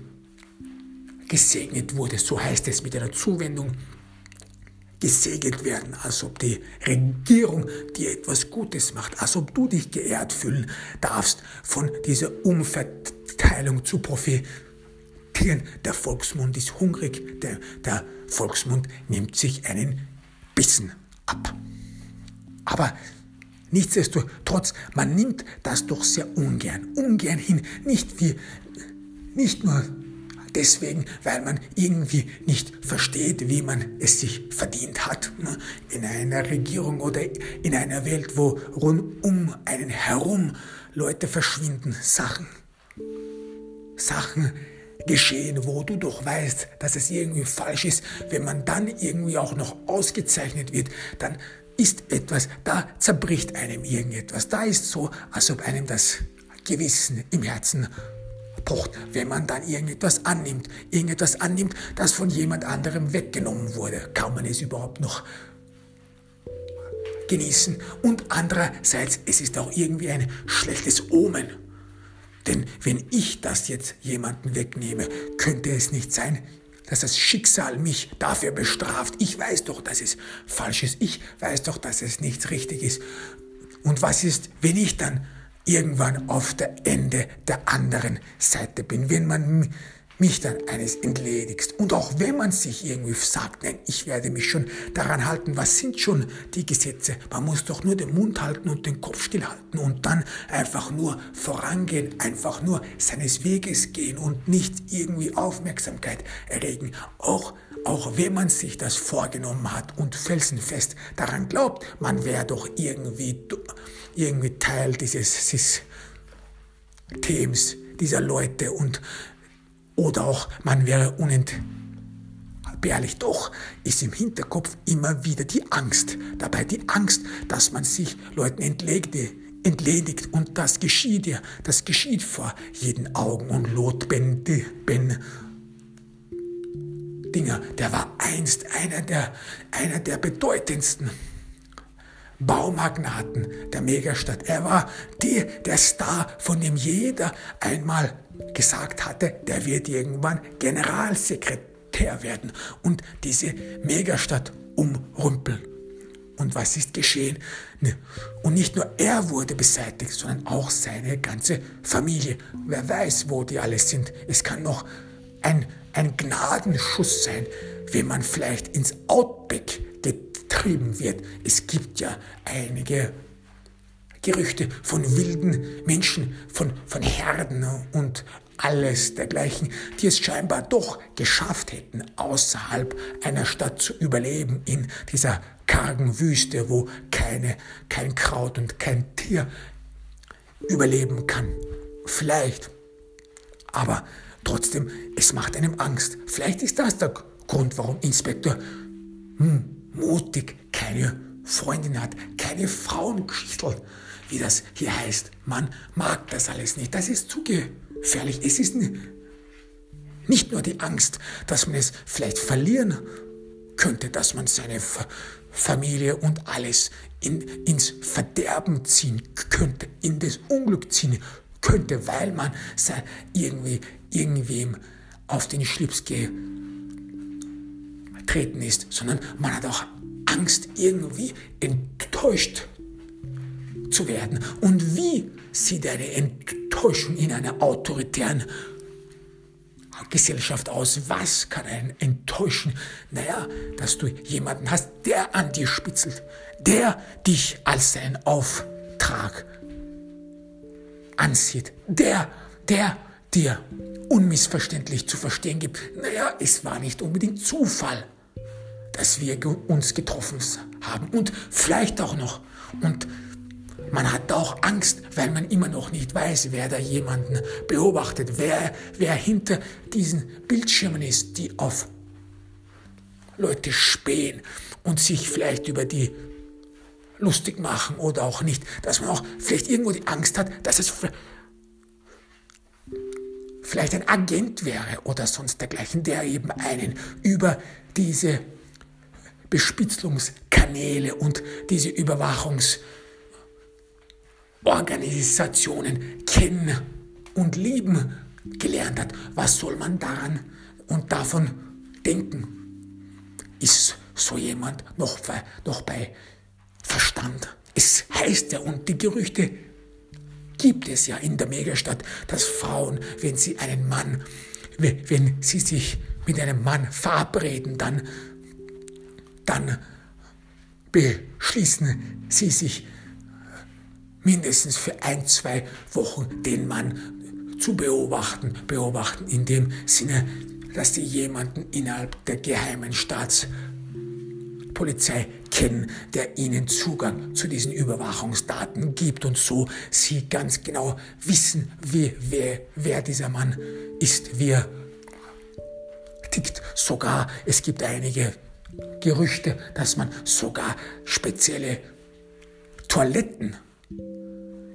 gesegnet wurde, so heißt es mit einer Zuwendung, gesegnet werden, als ob die Regierung dir etwas Gutes macht, als ob du dich geehrt fühlen darfst, von dieser Umverteilung zu profitieren. Der Volksmund ist hungrig, der, der Volksmund nimmt sich einen Bissen ab. Aber nichtsdestotrotz, man nimmt das doch sehr ungern, ungern hin, nicht wie, nicht nur deswegen, weil man irgendwie nicht versteht, wie man es sich verdient hat. Ne? In einer Regierung oder in einer Welt, wo rund um einen herum Leute verschwinden, Sachen, Sachen geschehen, wo du doch weißt, dass es irgendwie falsch ist, wenn man dann irgendwie auch noch ausgezeichnet wird, dann ist etwas, da zerbricht einem irgendetwas. Da ist so, als ob einem das Gewissen im Herzen pocht, wenn man dann irgendetwas annimmt. Irgendetwas annimmt, das von jemand anderem weggenommen wurde. Kann man es überhaupt noch genießen. Und andererseits, es ist auch irgendwie ein schlechtes Omen. Denn wenn ich das jetzt jemanden wegnehme, könnte es nicht sein, dass das Schicksal mich dafür bestraft. Ich weiß doch, dass es falsch ist. Ich weiß doch, dass es nichts richtig ist. Und was ist, wenn ich dann irgendwann auf der Ende der anderen Seite bin, wenn man mich dann eines entledigst. Und auch wenn man sich irgendwie sagt, nein, ich werde mich schon daran halten, was sind schon die Gesetze? Man muss doch nur den Mund halten und den Kopf stillhalten und dann einfach nur vorangehen, einfach nur seines Weges gehen und nicht irgendwie Aufmerksamkeit erregen. Auch, auch wenn man sich das vorgenommen hat und felsenfest daran glaubt, man wäre doch irgendwie, irgendwie Teil dieses Systems, dieser Leute und oder auch man wäre unentbehrlich. Doch ist im Hinterkopf immer wieder die Angst. Dabei die Angst, dass man sich Leuten entlegte, entledigt und das geschieht ja, das geschieht vor jeden Augen. Und Lot Ben, ben Dinger, der war einst einer der, einer der bedeutendsten Baumagnaten der Megastadt. Er war die, der Star, von dem jeder einmal gesagt hatte, der wird irgendwann Generalsekretär werden und diese Megastadt umrümpeln. Und was ist geschehen? Ne, und nicht nur er wurde beseitigt, sondern auch seine ganze Familie. Wer weiß, wo die alles sind. Es kann noch ein, ein Gnadenschuss sein, wenn man vielleicht ins Outback getrieben wird. Es gibt ja einige Gerüchte von wilden Menschen, von, von Herden und alles dergleichen, die es scheinbar doch geschafft hätten, außerhalb einer Stadt zu überleben, in dieser kargen Wüste, wo keine, kein Kraut und kein Tier überleben kann. Vielleicht. Aber trotzdem, es macht einem Angst. Vielleicht ist das der Grund, warum Inspektor hm, mutig keine Freundin hat, keine Frauengeschichtel, wie das hier heißt. Man mag das alles nicht. Das ist zu gefährlich. Es ist nicht nur die Angst, dass man es vielleicht verlieren könnte, dass man seine Familie und alles in, ins Verderben ziehen könnte, in das Unglück ziehen könnte, weil man irgendwie irgendwem auf den Schlips geht getreten ist, sondern man hat auch Angst, irgendwie enttäuscht zu werden. Und wie sieht eine Enttäuschung in einer autoritären Gesellschaft aus? Was kann einen enttäuschen? Naja, dass du jemanden hast, der an dir spitzelt, der dich als seinen Auftrag ansieht, der, der dir unmissverständlich zu verstehen gibt, naja, es war nicht unbedingt Zufall, dass wir uns getroffen haben und vielleicht auch noch. Und man hat auch Angst, weil man immer noch nicht weiß, wer da jemanden beobachtet, wer, wer hinter diesen Bildschirmen ist, die auf Leute spähen und sich vielleicht über die lustig machen oder auch nicht, dass man auch vielleicht irgendwo die Angst hat, dass es vielleicht ein Agent wäre oder sonst dergleichen, der eben einen über diese Bespitzelungskanäle und diese Überwachungsorganisationen kennen und lieben gelernt hat. Was soll man daran und davon denken? Ist so jemand noch bei, noch bei Verstand? Es heißt ja, und die Gerüchte gibt es ja in der Megastadt, dass Frauen, wenn sie einen Mann, wenn sie sich mit einem Mann verabreden, dann dann beschließen sie sich mindestens für ein, zwei Wochen den Mann zu beobachten. Beobachten in dem Sinne, dass sie jemanden innerhalb der geheimen Staatspolizei kennen, der ihnen Zugang zu diesen Überwachungsdaten gibt und so sie ganz genau wissen, wie, wer, wer dieser Mann ist, wie er tickt. Sogar es gibt einige Gerüchte, dass man sogar spezielle Toiletten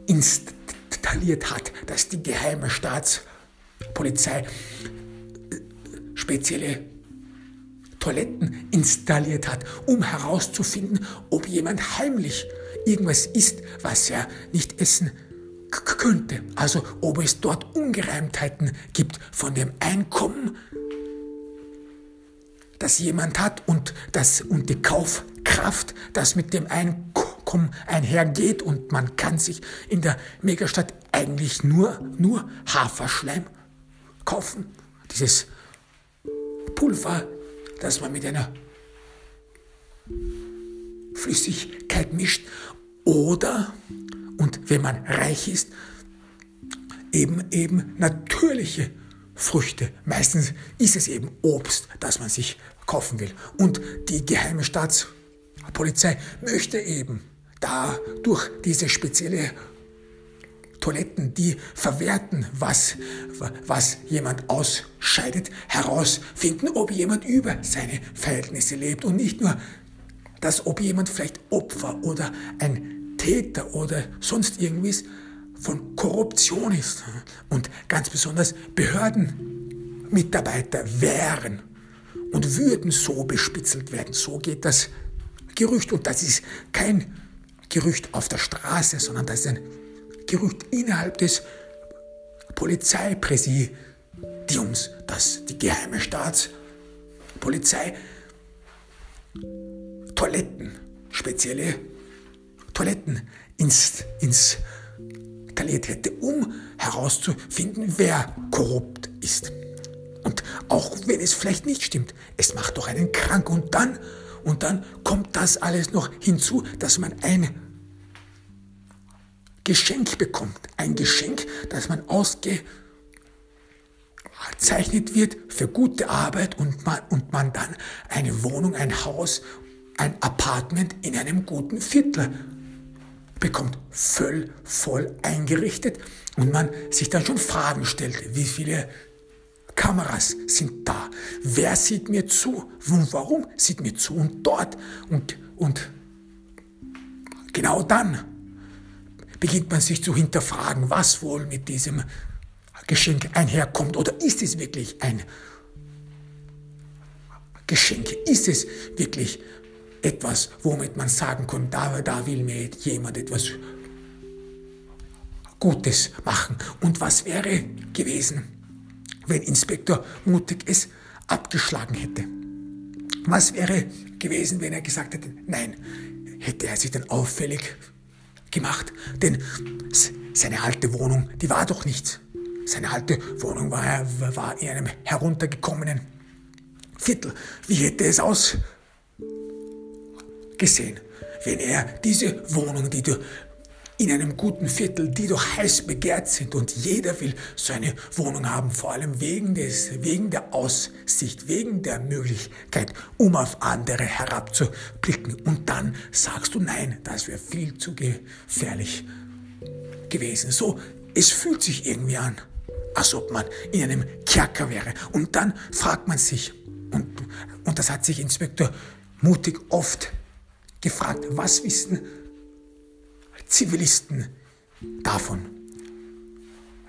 installiert hat, dass die geheime Staatspolizei äh, spezielle Toiletten installiert hat, um herauszufinden, ob jemand heimlich irgendwas isst, was er nicht essen könnte. Also ob es dort Ungereimtheiten gibt von dem Einkommen, das jemand hat und, das, und die Kaufkraft, das mit dem Einkommen einhergeht und man kann sich in der Megastadt eigentlich nur, nur Haferschleim kaufen. Dieses Pulver, das man mit einer Flüssigkeit mischt oder, und wenn man reich ist, eben, eben natürliche Früchte. Meistens ist es eben Obst, das man sich kaufen will. Und die geheime Staatspolizei möchte eben da durch diese spezielle Toiletten, die verwerten, was, was jemand ausscheidet, herausfinden, ob jemand über seine Verhältnisse lebt und nicht nur, dass ob jemand vielleicht Opfer oder ein Täter oder sonst irgendwas von Korruption ist. Und ganz besonders Behördenmitarbeiter wären und würden so bespitzelt werden. So geht das Gerücht. Und das ist kein Gerücht auf der Straße, sondern das ist ein Gerücht innerhalb des Polizeipräsidiums, dass die geheime Staatspolizei Toiletten, spezielle Toiletten ins, installiert hätte, um herauszufinden, wer korrupt ist. Und auch wenn es vielleicht nicht stimmt, es macht doch einen krank. Und dann, und dann kommt das alles noch hinzu, dass man ein Geschenk bekommt. Ein Geschenk, das man ausgezeichnet wird für gute Arbeit und man, und man dann eine Wohnung, ein Haus, ein Apartment in einem guten Viertel bekommt. Voll, voll eingerichtet und man sich dann schon Fragen stellt, wie viele Kameras sind da. Wer sieht mir zu? Warum sieht mir zu? Und dort und, und genau dann beginnt man sich zu hinterfragen, was wohl mit diesem Geschenk einherkommt. Oder ist es wirklich ein Geschenk? Ist es wirklich etwas, womit man sagen kann, da, da will mir jemand etwas Gutes machen? Und was wäre gewesen, wenn Inspektor Mutig es abgeschlagen hätte. Was wäre gewesen, wenn er gesagt hätte, nein, hätte er sich dann auffällig gemacht, denn seine alte Wohnung, die war doch nichts. Seine alte Wohnung war, war in einem heruntergekommenen Viertel. Wie hätte es ausgesehen, wenn er diese Wohnung, die du in einem guten Viertel, die doch heiß begehrt sind und jeder will so eine Wohnung haben, vor allem wegen, des, wegen der Aussicht, wegen der Möglichkeit, um auf andere herabzublicken. Und dann sagst du nein, das wäre viel zu gefährlich gewesen. So, es fühlt sich irgendwie an, als ob man in einem Kerker wäre. Und dann fragt man sich, und, und das hat sich Inspektor Mutig oft gefragt, was wissen Zivilisten davon.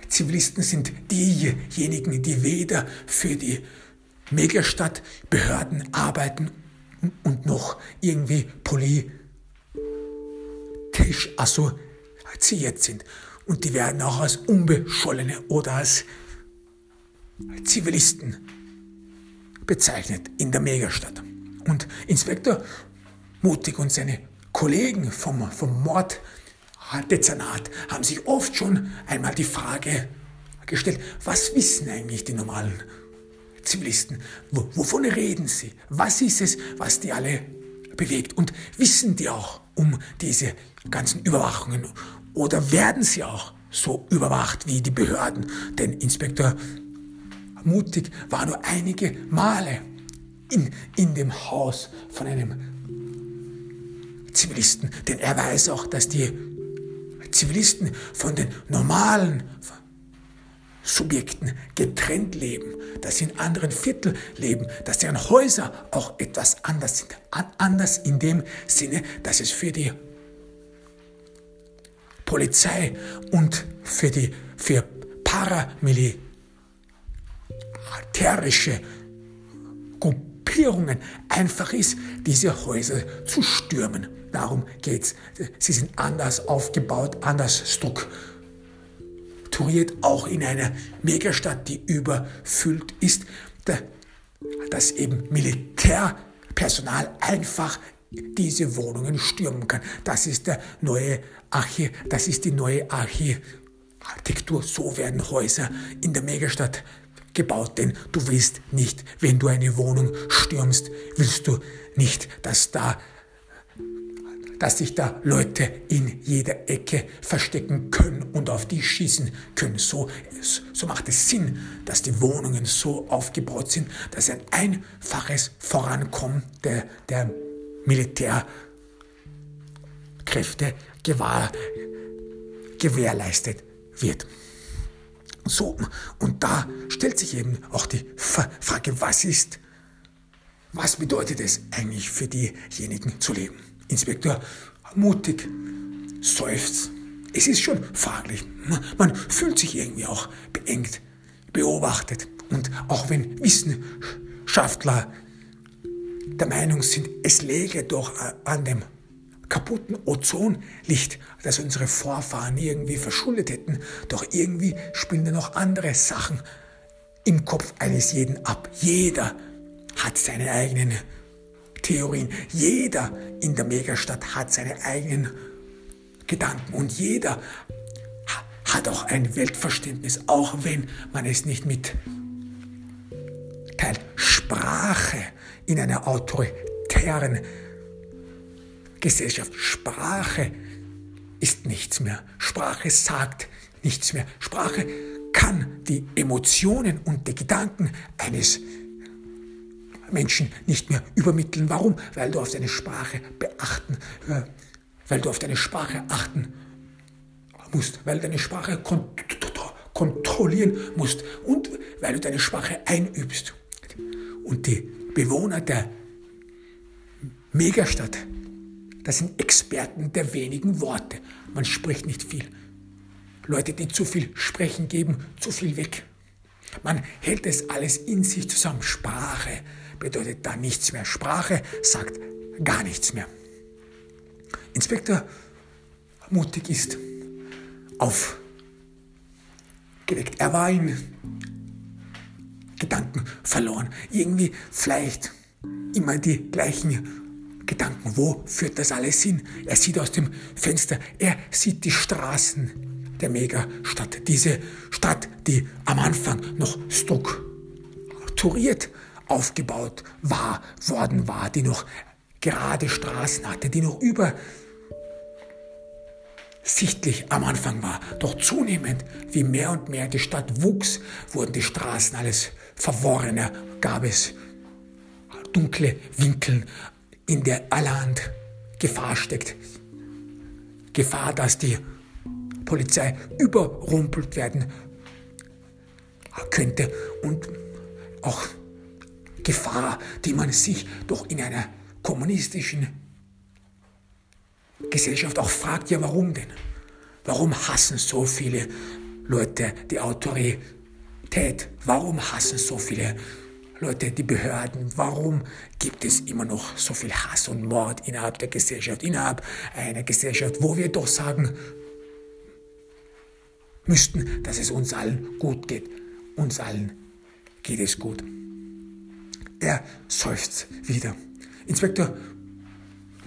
Zivilisten sind diejenigen, die weder für die Megastadtbehörden arbeiten und noch irgendwie politisch assoziiert sind. Und die werden auch als Unbeschollene oder als Zivilisten bezeichnet in der Megastadt. Und Inspektor Mutig und seine Kollegen vom, vom Mord Dezernat haben sich oft schon einmal die Frage gestellt, was wissen eigentlich die normalen Zivilisten? Wovon reden sie? Was ist es, was die alle bewegt? Und wissen die auch um diese ganzen Überwachungen? Oder werden sie auch so überwacht wie die Behörden? Denn Inspektor Mutig war nur einige Male in, in dem Haus von einem Zivilisten, denn er weiß auch, dass die Zivilisten von den normalen Subjekten getrennt leben, dass sie in anderen Vierteln leben, dass deren Häuser auch etwas anders sind. Anders in dem Sinne, dass es für die Polizei und für die für paramilitärische Gruppierungen einfach ist, diese Häuser zu stürmen. Darum geht es. Sie sind anders aufgebaut, anders strukturiert strukturiert, auch in einer Megastadt, die überfüllt ist, dass eben Militärpersonal einfach diese Wohnungen stürmen kann. Das ist der neue Archi, das ist die neue Architektur. So werden Häuser in der Megastadt gebaut, denn du willst nicht, wenn du eine Wohnung stürmst, willst du nicht, dass da dass sich da Leute in jeder Ecke verstecken können und auf die schießen können. So, so macht es Sinn, dass die Wohnungen so aufgebaut sind, dass ein einfaches Vorankommen der, der Militärkräfte gewahr, gewährleistet wird. So, und da stellt sich eben auch die Frage, was ist, was bedeutet es eigentlich für diejenigen zu leben? Inspektor mutig seufzt. Es ist schon fraglich. Man fühlt sich irgendwie auch beengt, beobachtet. Und auch wenn Wissenschaftler der Meinung sind, es läge doch an dem kaputten Ozonlicht, das unsere Vorfahren irgendwie verschuldet hätten, doch irgendwie spielen da noch andere Sachen im Kopf eines jeden ab. Jeder hat seine eigenen Theorien. Jeder in der Megastadt hat seine eigenen Gedanken und jeder hat auch ein Weltverständnis, auch wenn man es nicht mit teilt. Sprache in einer autoritären Gesellschaft. Sprache ist nichts mehr. Sprache sagt nichts mehr. Sprache kann die Emotionen und die Gedanken eines Menschen nicht mehr übermitteln. Warum? Weil du auf deine Sprache beachten, äh, weil du auf deine Sprache achten musst, weil deine Sprache kont kontrollieren musst und weil du deine Sprache einübst. Und die Bewohner der Megastadt, das sind Experten der wenigen Worte. Man spricht nicht viel. Leute, die zu viel sprechen, geben zu viel weg. Man hält es alles in sich zusammen. Sprache, bedeutet da nichts mehr. Sprache sagt gar nichts mehr. Inspektor mutig ist aufgeweckt. Er war in Gedanken verloren. Irgendwie vielleicht immer die gleichen Gedanken. Wo führt das alles hin? Er sieht aus dem Fenster, er sieht die Straßen der Megastadt. Diese Stadt, die am Anfang noch strukturiert aufgebaut war, worden war, die noch gerade Straßen hatte, die noch übersichtlich am Anfang war. Doch zunehmend, wie mehr und mehr die Stadt wuchs, wurden die Straßen alles verworrener, gab es dunkle Winkel, in der allerhand Gefahr steckt. Gefahr, dass die Polizei überrumpelt werden könnte und auch Gefahr, die man sich doch in einer kommunistischen Gesellschaft auch fragt, ja warum denn? Warum hassen so viele Leute die Autorität? Warum hassen so viele Leute die Behörden? Warum gibt es immer noch so viel Hass und Mord innerhalb der Gesellschaft, innerhalb einer Gesellschaft, wo wir doch sagen müssten, dass es uns allen gut geht? Uns allen geht es gut. Er seufzt wieder. Inspektor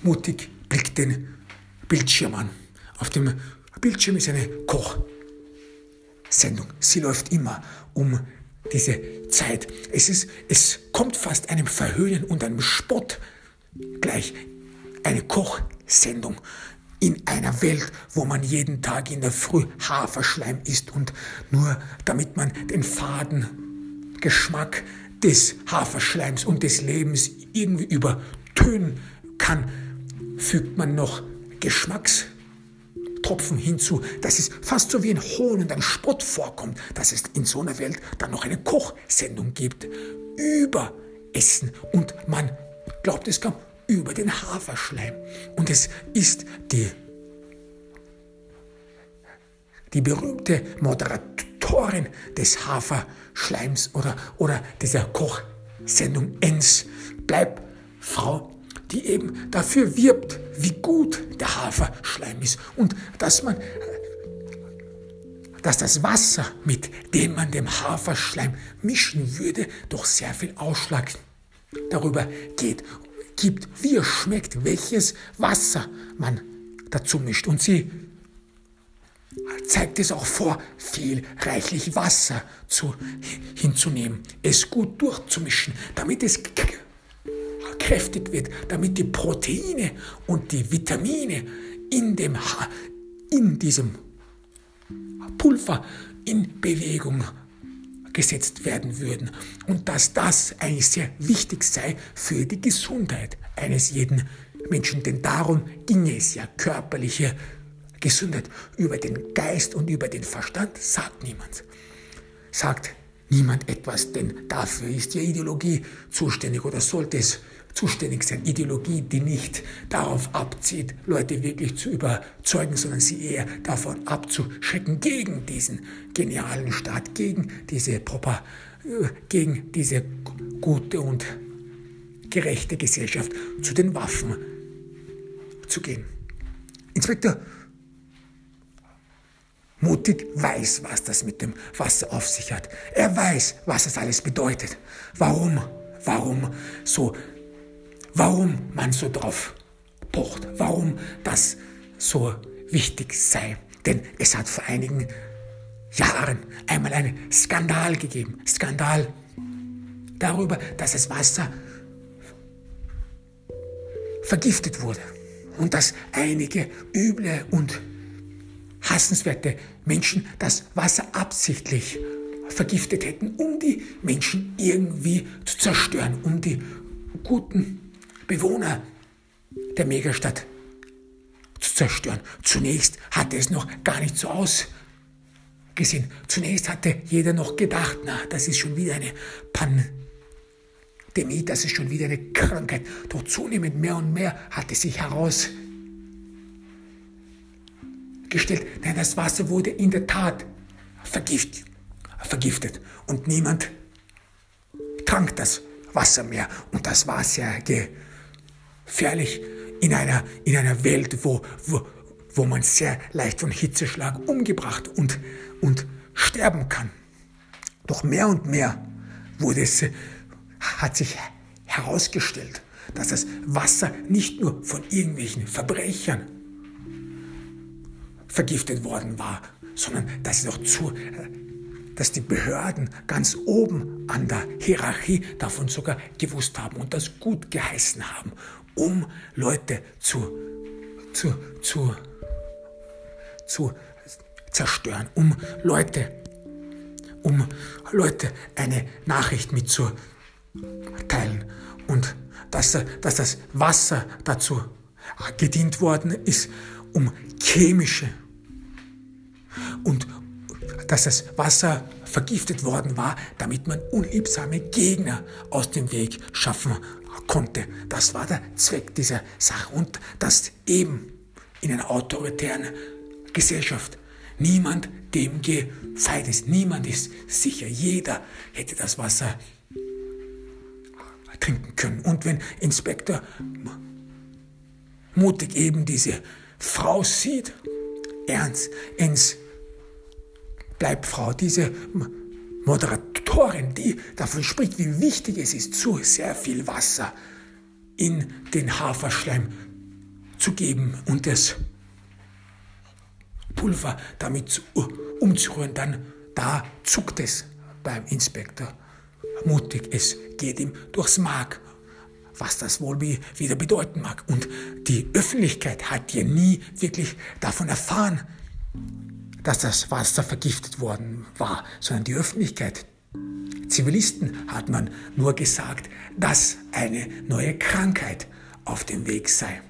mutig blickt den Bildschirm an. Auf dem Bildschirm ist eine Kochsendung. Sie läuft immer um diese Zeit. Es, ist, es kommt fast einem Verhöhnen und einem Spott gleich. Eine Kochsendung in einer Welt, wo man jeden Tag in der Früh Haferschleim isst und nur damit man den faden Geschmack des Haferschleims und des Lebens irgendwie übertönen kann, fügt man noch Geschmacksträger Tropfen hinzu, dass es fast so wie ein Hohn und ein Spott vorkommt, dass es in so einer Welt dann noch eine Kochsendung gibt. Über Essen und man glaubt es kaum über den Haferschleim. Und es ist die, die berühmte Moderatorin des Haferschleims oder, oder dieser Kochsendung Ens. Bleib Frau die eben dafür wirbt, wie gut der Haferschleim ist und dass man dass das Wasser, mit dem man dem Haferschleim mischen würde, doch sehr viel Ausschlag darüber geht, gibt, wie es schmeckt, welches Wasser man dazu mischt. Und sie zeigt es auch vor, viel reichlich Wasser zu, hinzunehmen, es gut durchzumischen, damit es kräftig wird, damit die Proteine und die Vitamine in, dem in diesem Pulver in Bewegung gesetzt werden würden und dass das eigentlich sehr wichtig sei für die Gesundheit eines jeden Menschen. Denn darum ginge es ja körperliche Gesundheit. Über den Geist und über den Verstand sagt niemand. Sagt niemand etwas, denn dafür ist ja Ideologie zuständig oder sollte es zuständig sein. Ideologie, die nicht darauf abzieht, Leute wirklich zu überzeugen, sondern sie eher davon abzuschrecken gegen diesen genialen Staat, gegen diese Propa, äh, gegen diese gute und gerechte Gesellschaft zu den Waffen zu gehen. Inspektor Mutig weiß, was das mit dem Wasser auf sich hat. Er weiß, was das alles bedeutet. Warum, warum so warum man so drauf pocht, warum das so wichtig sei. Denn es hat vor einigen Jahren einmal einen Skandal gegeben. Skandal darüber, dass das Wasser vergiftet wurde und dass einige üble und hassenswerte Menschen das Wasser absichtlich vergiftet hätten, um die Menschen irgendwie zu zerstören, um die guten Bewohner der Megastadt zu zerstören. Zunächst hatte es noch gar nicht so ausgesehen. Zunächst hatte jeder noch gedacht, na, das ist schon wieder eine Pandemie, das ist schon wieder eine Krankheit. Doch zunehmend mehr und mehr hatte sich herausgestellt, nein, das Wasser wurde in der Tat vergiftet. vergiftet. Und niemand trank das Wasser mehr. Und das war sehr ge gefährlich in einer, in einer Welt, wo, wo, wo man sehr leicht von Hitzeschlag umgebracht und, und sterben kann. Doch mehr und mehr wurde es, hat sich herausgestellt, dass das Wasser nicht nur von irgendwelchen Verbrechern vergiftet worden war, sondern dass auch zu, dass die Behörden ganz oben an der Hierarchie davon sogar gewusst haben und das gut geheißen haben um Leute zu, zu, zu, zu zerstören, um Leute, um Leute eine Nachricht mitzuteilen. Und dass, dass das Wasser dazu gedient worden ist, um chemische und dass das Wasser vergiftet worden war, damit man unliebsame Gegner aus dem Weg schaffen konnte. Das war der Zweck dieser Sache. Und dass eben in einer autoritären Gesellschaft niemand dem gefeit ist. Niemand ist sicher. Jeder hätte das Wasser trinken können. Und wenn Inspektor mutig eben diese Frau sieht, ernst ins Bleibfrau, diese Moderatorin, die davon spricht, wie wichtig es ist, zu sehr viel Wasser in den Haferschleim zu geben und das Pulver damit umzurühren, dann da zuckt es beim Inspektor mutig. Es geht ihm durchs Mark, was das wohl wieder bedeuten mag. Und die Öffentlichkeit hat ja nie wirklich davon erfahren, dass das Wasser vergiftet worden war, sondern die Öffentlichkeit. Zivilisten hat man nur gesagt, dass eine neue Krankheit auf dem Weg sei.